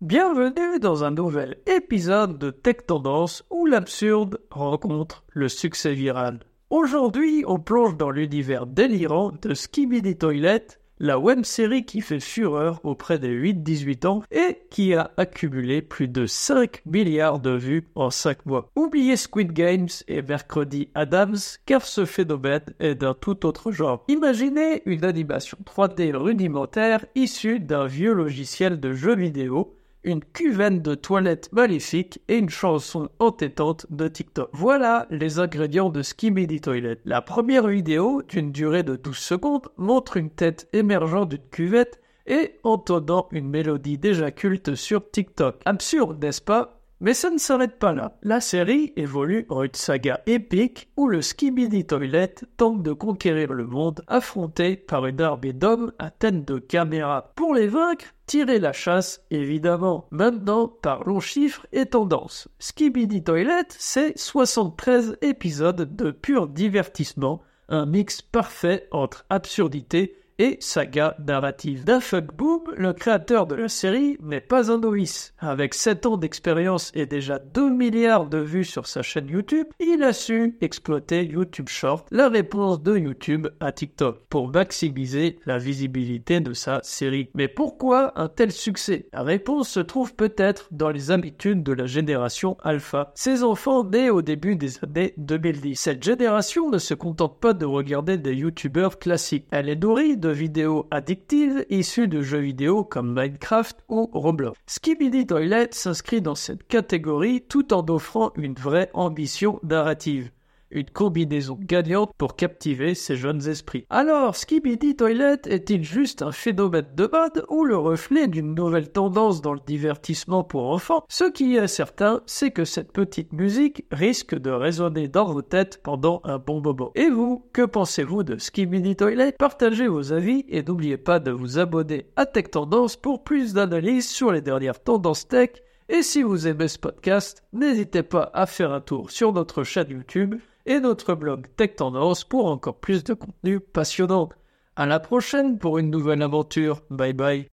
Bienvenue dans un nouvel épisode de Tech Tendance où l'absurde rencontre le succès viral. Aujourd'hui, on plonge dans l'univers délirant de Skibidi Toilet, la web série qui fait fureur auprès des 8-18 ans et qui a accumulé plus de 5 milliards de vues en 5 mois. Oubliez Squid Games et Mercredi Adams car ce phénomène est d'un tout autre genre. Imaginez une animation 3D rudimentaire issue d'un vieux logiciel de jeu vidéo une cuvette de toilette maléfique et une chanson entêtante de TikTok. Voilà les ingrédients de Skibidi Toilet. La première vidéo, d'une durée de 12 secondes, montre une tête émergeant d'une cuvette et entendant une mélodie déjà culte sur TikTok. Absurde, n'est-ce pas? Mais ça ne s'arrête pas là. La série évolue en une saga épique où le Skibidi Toilet tente de conquérir le monde affronté par une armée d'hommes à tête de caméra. Pour les vaincre, tirer la chasse, évidemment. Maintenant, parlons chiffres et tendances. Skibidi Toilet, c'est 73 épisodes de pur divertissement, un mix parfait entre absurdité et saga narrative. Dafug Le créateur de la série, n'est pas un novice. Avec 7 ans d'expérience et déjà 2 milliards de vues sur sa chaîne YouTube, il a su exploiter YouTube Short, la réponse de YouTube à TikTok, pour maximiser la visibilité de sa série. Mais pourquoi un tel succès? La réponse se trouve peut-être dans les habitudes de la génération Alpha. Ces enfants nés au début des années 2010. Cette génération ne se contente pas de regarder des YouTubeurs classiques. Elle est nourrie de vidéos addictives issues de jeux comme Minecraft ou Roblox. Skibidi Toilet s'inscrit dans cette catégorie tout en offrant une vraie ambition narrative une combinaison gagnante pour captiver ces jeunes esprits. Alors, Skibidi Toilet est-il juste un phénomène de mode ou le reflet d'une nouvelle tendance dans le divertissement pour enfants? Ce qui est certain, c'est que cette petite musique risque de résonner dans vos têtes pendant un bon moment. Et vous, que pensez-vous de Skibidi Toilet Partagez vos avis et n'oubliez pas de vous abonner à Tech Tendance pour plus d'analyses sur les dernières tendances tech. Et si vous aimez ce podcast, n'hésitez pas à faire un tour sur notre chaîne YouTube et notre blog Tech Tendance pour encore plus de contenu passionnant. À la prochaine pour une nouvelle aventure. Bye bye.